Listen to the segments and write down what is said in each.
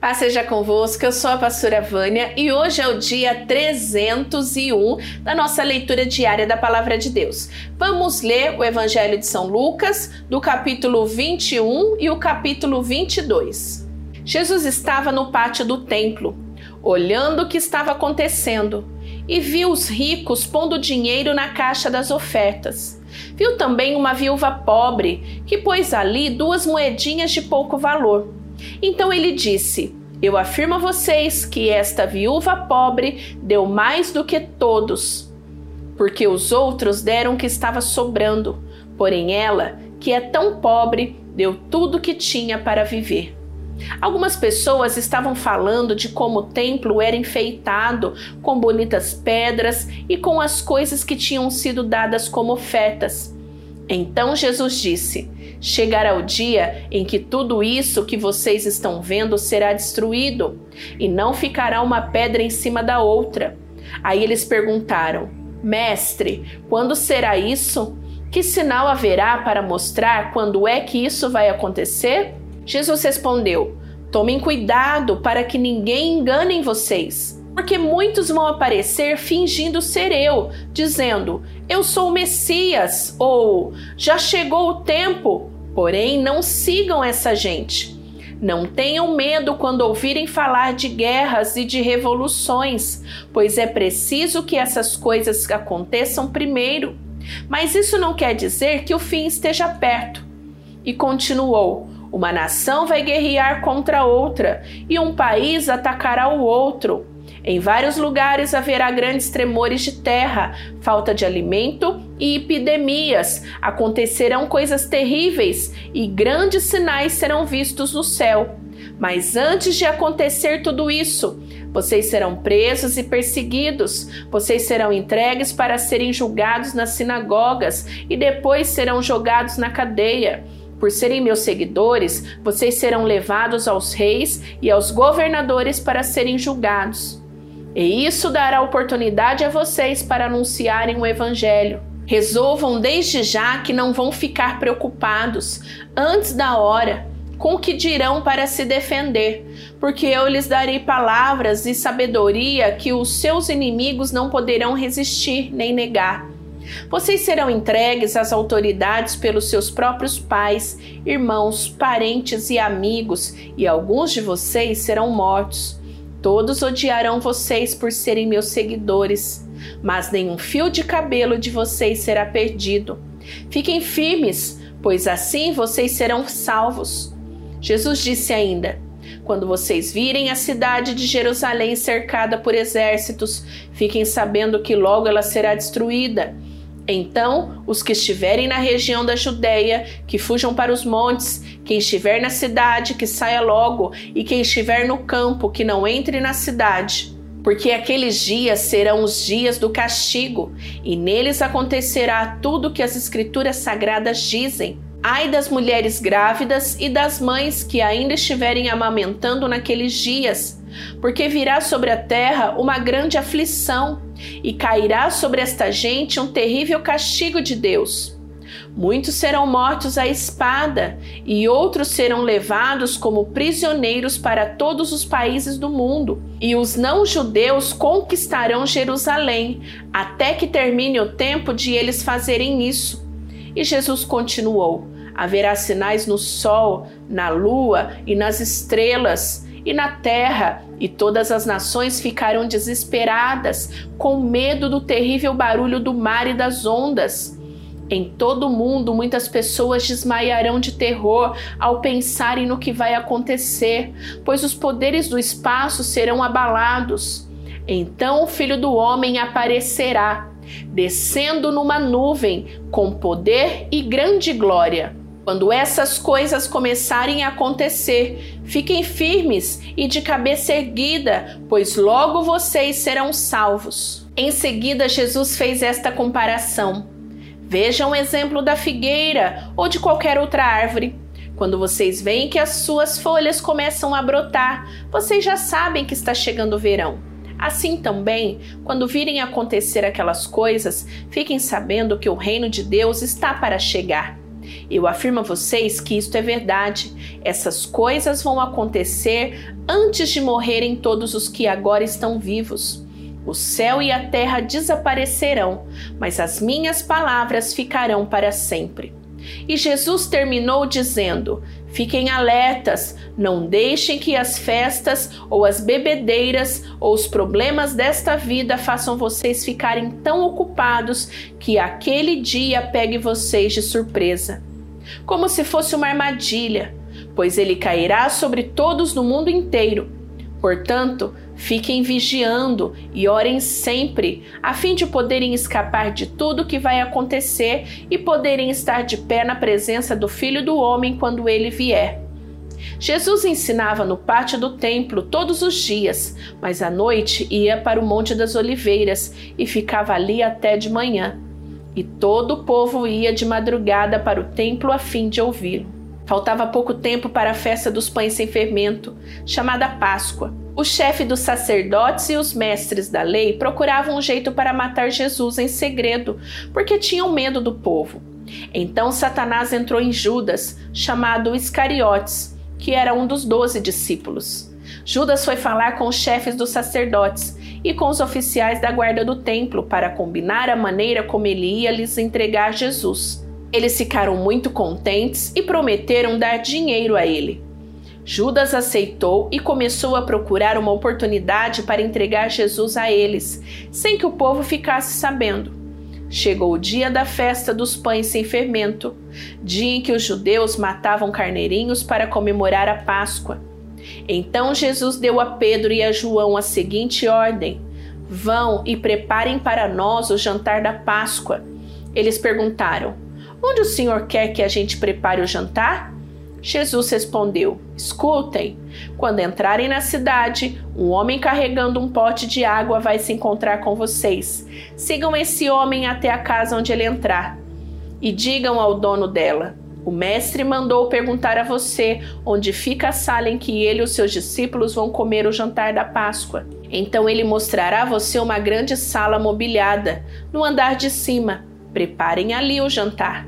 Paz seja convosco, eu sou a pastora Vânia e hoje é o dia 301 da nossa leitura diária da Palavra de Deus. Vamos ler o Evangelho de São Lucas, do capítulo 21 e o capítulo 22. Jesus estava no pátio do templo, olhando o que estava acontecendo, e viu os ricos pondo dinheiro na caixa das ofertas. Viu também uma viúva pobre que pôs ali duas moedinhas de pouco valor. Então ele disse: Eu afirmo a vocês que esta viúva pobre deu mais do que todos, porque os outros deram o que estava sobrando, porém ela, que é tão pobre, deu tudo o que tinha para viver. Algumas pessoas estavam falando de como o templo era enfeitado com bonitas pedras e com as coisas que tinham sido dadas como ofertas. Então Jesus disse: Chegará o dia em que tudo isso que vocês estão vendo será destruído, e não ficará uma pedra em cima da outra. Aí eles perguntaram: Mestre, quando será isso? Que sinal haverá para mostrar quando é que isso vai acontecer? Jesus respondeu: Tomem cuidado para que ninguém engane vocês porque muitos vão aparecer fingindo ser eu, dizendo: Eu sou o Messias, ou já chegou o tempo. Porém, não sigam essa gente. Não tenham medo quando ouvirem falar de guerras e de revoluções, pois é preciso que essas coisas aconteçam primeiro. Mas isso não quer dizer que o fim esteja perto. E continuou: Uma nação vai guerrear contra outra, e um país atacará o outro. Em vários lugares haverá grandes tremores de terra, falta de alimento e epidemias. Acontecerão coisas terríveis e grandes sinais serão vistos no céu. Mas antes de acontecer tudo isso, vocês serão presos e perseguidos, vocês serão entregues para serem julgados nas sinagogas e depois serão jogados na cadeia. Por serem meus seguidores, vocês serão levados aos reis e aos governadores para serem julgados. E isso dará oportunidade a vocês para anunciarem o Evangelho. Resolvam desde já que não vão ficar preocupados antes da hora com o que dirão para se defender, porque eu lhes darei palavras e sabedoria que os seus inimigos não poderão resistir nem negar. Vocês serão entregues às autoridades pelos seus próprios pais, irmãos, parentes e amigos, e alguns de vocês serão mortos. Todos odiarão vocês por serem meus seguidores, mas nenhum fio de cabelo de vocês será perdido. Fiquem firmes, pois assim vocês serão salvos. Jesus disse ainda: Quando vocês virem a cidade de Jerusalém cercada por exércitos, fiquem sabendo que logo ela será destruída então, os que estiverem na região da Judéia, que fujam para os montes, quem estiver na cidade, que saia logo, e quem estiver no campo, que não entre na cidade. Porque aqueles dias serão os dias do castigo, e neles acontecerá tudo o que as Escrituras sagradas dizem. Ai das mulheres grávidas e das mães que ainda estiverem amamentando naqueles dias porque virá sobre a terra uma grande aflição e cairá sobre esta gente um terrível castigo de Deus. Muitos serão mortos à espada, e outros serão levados como prisioneiros para todos os países do mundo, e os não-judeus conquistarão Jerusalém, até que termine o tempo de eles fazerem isso. E Jesus continuou: Haverá sinais no sol, na lua e nas estrelas e na terra, e todas as nações ficaram desesperadas, com medo do terrível barulho do mar e das ondas. Em todo o mundo, muitas pessoas desmaiarão de terror ao pensarem no que vai acontecer, pois os poderes do espaço serão abalados. Então o Filho do Homem aparecerá, descendo numa nuvem, com poder e grande glória. Quando essas coisas começarem a acontecer, fiquem firmes e de cabeça erguida, pois logo vocês serão salvos. Em seguida, Jesus fez esta comparação. Vejam o exemplo da figueira ou de qualquer outra árvore. Quando vocês veem que as suas folhas começam a brotar, vocês já sabem que está chegando o verão. Assim também, quando virem acontecer aquelas coisas, fiquem sabendo que o reino de Deus está para chegar. Eu afirmo a vocês que isto é verdade. Essas coisas vão acontecer antes de morrerem todos os que agora estão vivos. O céu e a terra desaparecerão, mas as minhas palavras ficarão para sempre. E Jesus terminou dizendo: Fiquem alertas, não deixem que as festas ou as bebedeiras ou os problemas desta vida façam vocês ficarem tão ocupados que aquele dia pegue vocês de surpresa. Como se fosse uma armadilha, pois ele cairá sobre todos no mundo inteiro. Portanto, Fiquem vigiando e orem sempre, a fim de poderem escapar de tudo que vai acontecer e poderem estar de pé na presença do Filho do Homem quando ele vier. Jesus ensinava no pátio do templo todos os dias, mas à noite ia para o Monte das Oliveiras e ficava ali até de manhã. E todo o povo ia de madrugada para o templo a fim de ouvi-lo. Faltava pouco tempo para a festa dos pães sem fermento, chamada Páscoa. O chefe dos sacerdotes e os mestres da lei procuravam um jeito para matar Jesus em segredo, porque tinham medo do povo. Então Satanás entrou em Judas, chamado Iscariotes, que era um dos doze discípulos. Judas foi falar com os chefes dos sacerdotes e com os oficiais da guarda do templo para combinar a maneira como ele ia lhes entregar Jesus. Eles ficaram muito contentes e prometeram dar dinheiro a ele. Judas aceitou e começou a procurar uma oportunidade para entregar Jesus a eles, sem que o povo ficasse sabendo. Chegou o dia da festa dos pães sem fermento, dia em que os judeus matavam carneirinhos para comemorar a Páscoa. Então Jesus deu a Pedro e a João a seguinte ordem: Vão e preparem para nós o jantar da Páscoa. Eles perguntaram: Onde o Senhor quer que a gente prepare o jantar? Jesus respondeu: Escutem, quando entrarem na cidade, um homem carregando um pote de água vai se encontrar com vocês. Sigam esse homem até a casa onde ele entrar e digam ao dono dela: O mestre mandou perguntar a você onde fica a sala em que ele e os seus discípulos vão comer o jantar da Páscoa. Então ele mostrará a você uma grande sala mobiliada no andar de cima Preparem ali o jantar.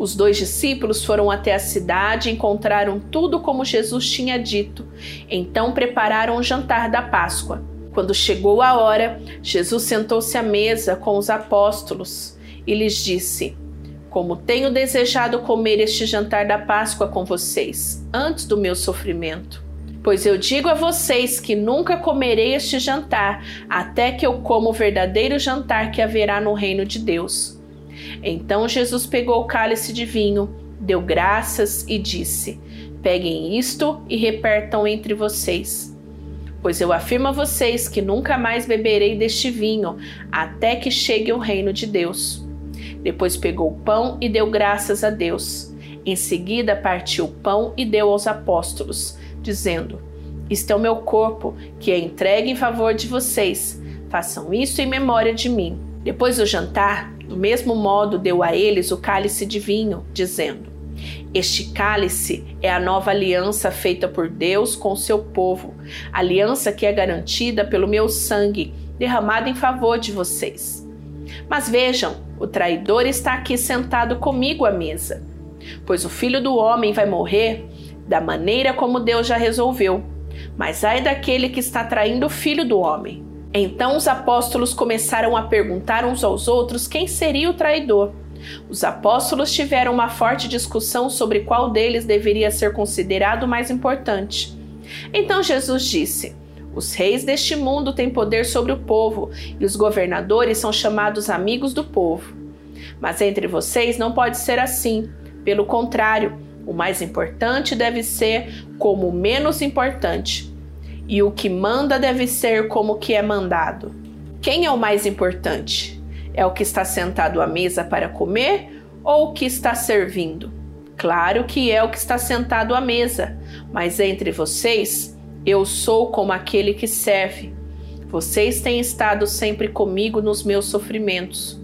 Os dois discípulos foram até a cidade e encontraram tudo como Jesus tinha dito. Então prepararam o jantar da Páscoa. Quando chegou a hora, Jesus sentou-se à mesa com os apóstolos e lhes disse: Como tenho desejado comer este jantar da Páscoa com vocês, antes do meu sofrimento. Pois eu digo a vocês que nunca comerei este jantar até que eu como o verdadeiro jantar que haverá no reino de Deus. Então Jesus pegou o cálice de vinho, deu graças e disse: Peguem isto e repartam entre vocês. Pois eu afirmo a vocês que nunca mais beberei deste vinho, até que chegue o reino de Deus. Depois pegou o pão e deu graças a Deus. Em seguida partiu o pão e deu aos apóstolos, dizendo: Isto é o meu corpo, que é entregue em favor de vocês. Façam isso em memória de mim. Depois do jantar, do mesmo modo, deu a eles o cálice de vinho, dizendo: Este cálice é a nova aliança feita por Deus com seu povo, aliança que é garantida pelo meu sangue, derramado em favor de vocês. Mas vejam, o traidor está aqui sentado comigo à mesa. Pois o filho do homem vai morrer da maneira como Deus já resolveu. Mas ai daquele que está traindo o filho do homem. Então os apóstolos começaram a perguntar uns aos outros quem seria o traidor. Os apóstolos tiveram uma forte discussão sobre qual deles deveria ser considerado mais importante. Então Jesus disse: Os reis deste mundo têm poder sobre o povo, e os governadores são chamados amigos do povo. Mas entre vocês não pode ser assim. Pelo contrário, o mais importante deve ser como o menos importante e o que manda deve ser como o que é mandado. Quem é o mais importante? É o que está sentado à mesa para comer ou o que está servindo? Claro que é o que está sentado à mesa, mas entre vocês, eu sou como aquele que serve. Vocês têm estado sempre comigo nos meus sofrimentos.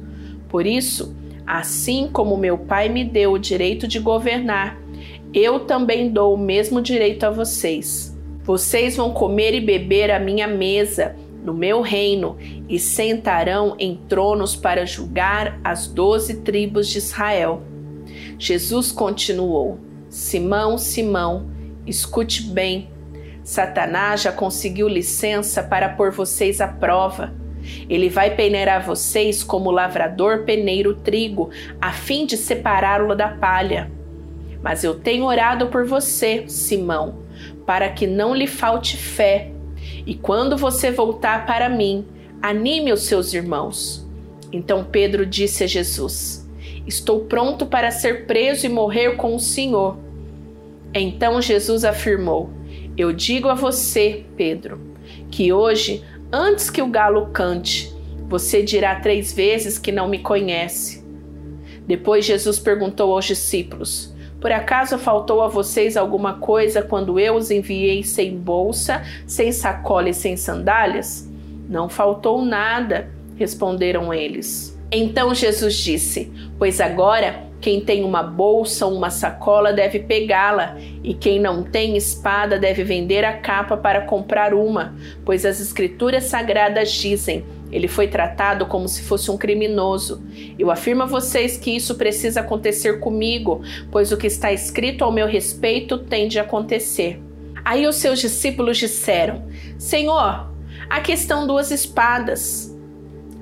Por isso, assim como meu Pai me deu o direito de governar, eu também dou o mesmo direito a vocês. Vocês vão comer e beber à minha mesa, no meu reino, e sentarão em tronos para julgar as doze tribos de Israel. Jesus continuou: Simão, Simão, escute bem. Satanás já conseguiu licença para pôr vocês à prova. Ele vai peneirar vocês como o lavrador peneira o trigo, a fim de separá-lo da palha. Mas eu tenho orado por você, Simão, para que não lhe falte fé. E quando você voltar para mim, anime os seus irmãos. Então Pedro disse a Jesus: Estou pronto para ser preso e morrer com o Senhor. Então Jesus afirmou: Eu digo a você, Pedro, que hoje Antes que o galo cante, você dirá três vezes que não me conhece. Depois Jesus perguntou aos discípulos: Por acaso faltou a vocês alguma coisa quando eu os enviei sem bolsa, sem sacola e sem sandálias? Não faltou nada, responderam eles. Então Jesus disse: Pois agora quem tem uma bolsa ou uma sacola deve pegá-la, e quem não tem espada deve vender a capa para comprar uma, pois as Escrituras sagradas dizem: ele foi tratado como se fosse um criminoso. Eu afirmo a vocês que isso precisa acontecer comigo, pois o que está escrito ao meu respeito tem de acontecer. Aí os seus discípulos disseram: Senhor, aqui estão duas espadas.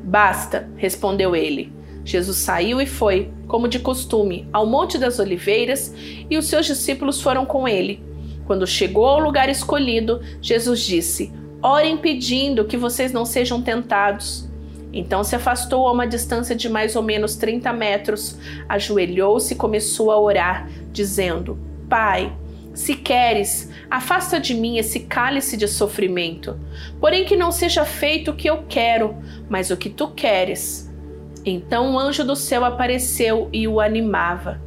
Basta, respondeu ele. Jesus saiu e foi, como de costume, ao Monte das Oliveiras e os seus discípulos foram com ele. Quando chegou ao lugar escolhido, Jesus disse: Orem pedindo que vocês não sejam tentados. Então se afastou a uma distância de mais ou menos 30 metros, ajoelhou-se e começou a orar, dizendo: Pai, se queres, afasta de mim esse cálice de sofrimento. Porém, que não seja feito o que eu quero, mas o que tu queres. Então um anjo do céu apareceu e o animava.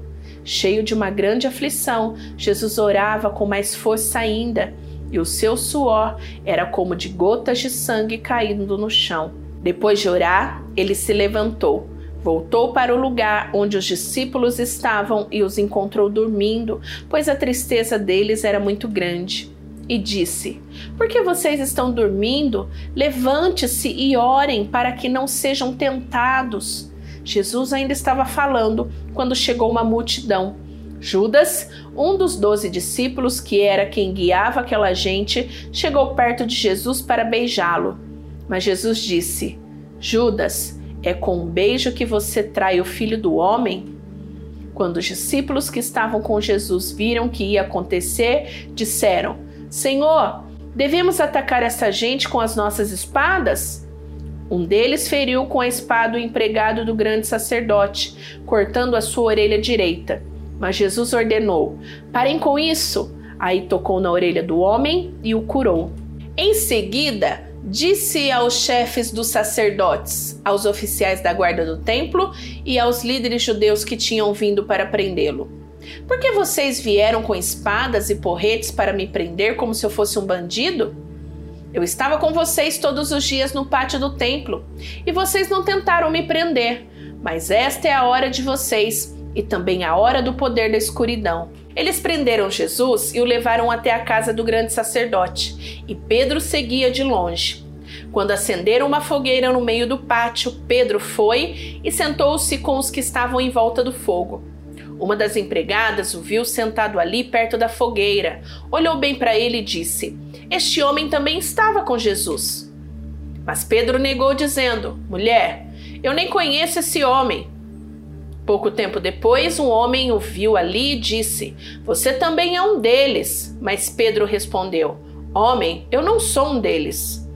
Cheio de uma grande aflição, Jesus orava com mais força ainda, e o seu suor era como de gotas de sangue caindo no chão. Depois de orar, ele se levantou, voltou para o lugar onde os discípulos estavam e os encontrou dormindo, pois a tristeza deles era muito grande e disse: Por que vocês estão dormindo? Levante-se e orem para que não sejam tentados. Jesus ainda estava falando quando chegou uma multidão. Judas, um dos doze discípulos, que era quem guiava aquela gente, chegou perto de Jesus para beijá-lo. Mas Jesus disse: Judas, é com um beijo que você trai o filho do homem? Quando os discípulos que estavam com Jesus viram que ia acontecer, disseram: Senhor, devemos atacar essa gente com as nossas espadas? Um deles feriu com a espada o empregado do grande sacerdote, cortando a sua orelha direita. Mas Jesus ordenou: Parem com isso! Aí tocou na orelha do homem e o curou. Em seguida, disse aos chefes dos sacerdotes, aos oficiais da guarda do templo e aos líderes judeus que tinham vindo para prendê-lo: por que vocês vieram com espadas e porretes para me prender como se eu fosse um bandido? Eu estava com vocês todos os dias no pátio do templo e vocês não tentaram me prender, mas esta é a hora de vocês e também a hora do poder da escuridão. Eles prenderam Jesus e o levaram até a casa do grande sacerdote, e Pedro seguia de longe. Quando acenderam uma fogueira no meio do pátio, Pedro foi e sentou-se com os que estavam em volta do fogo. Uma das empregadas o viu sentado ali perto da fogueira, olhou bem para ele e disse: Este homem também estava com Jesus. Mas Pedro negou, dizendo: Mulher, eu nem conheço esse homem. Pouco tempo depois, um homem o viu ali e disse: Você também é um deles. Mas Pedro respondeu: Homem, eu não sou um deles.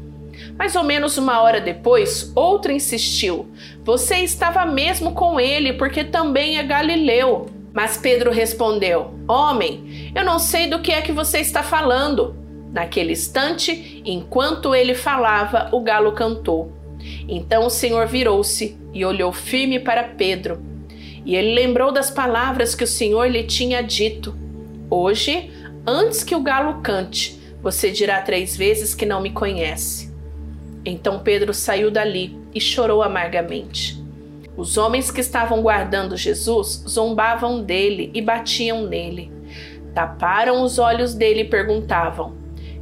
Mais ou menos uma hora depois, outro insistiu: Você estava mesmo com ele, porque também é galileu. Mas Pedro respondeu: Homem, eu não sei do que é que você está falando. Naquele instante, enquanto ele falava, o galo cantou. Então o Senhor virou-se e olhou firme para Pedro. E ele lembrou das palavras que o Senhor lhe tinha dito: Hoje, antes que o galo cante, você dirá três vezes que não me conhece. Então Pedro saiu dali e chorou amargamente. Os homens que estavam guardando Jesus zombavam dele e batiam nele. Taparam os olhos dele e perguntavam: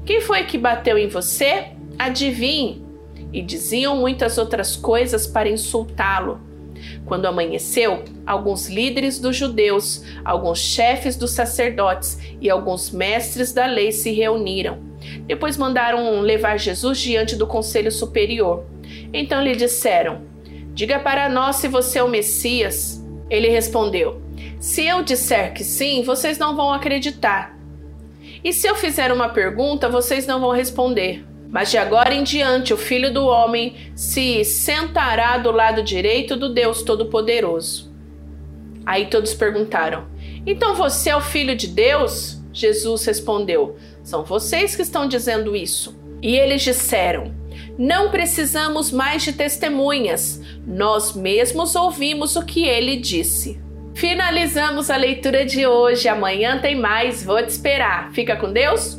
Quem foi que bateu em você? Adivinhe! E diziam muitas outras coisas para insultá-lo. Quando amanheceu, alguns líderes dos judeus, alguns chefes dos sacerdotes e alguns mestres da lei se reuniram. Depois mandaram levar Jesus diante do conselho superior. Então lhe disseram: Diga para nós se você é o Messias. Ele respondeu: Se eu disser que sim, vocês não vão acreditar. E se eu fizer uma pergunta, vocês não vão responder. Mas de agora em diante, o filho do homem se sentará do lado direito do Deus Todo-Poderoso. Aí todos perguntaram: Então você é o filho de Deus? Jesus respondeu: São vocês que estão dizendo isso. E eles disseram: Não precisamos mais de testemunhas, nós mesmos ouvimos o que ele disse. Finalizamos a leitura de hoje. Amanhã tem mais. Vou te esperar. Fica com Deus.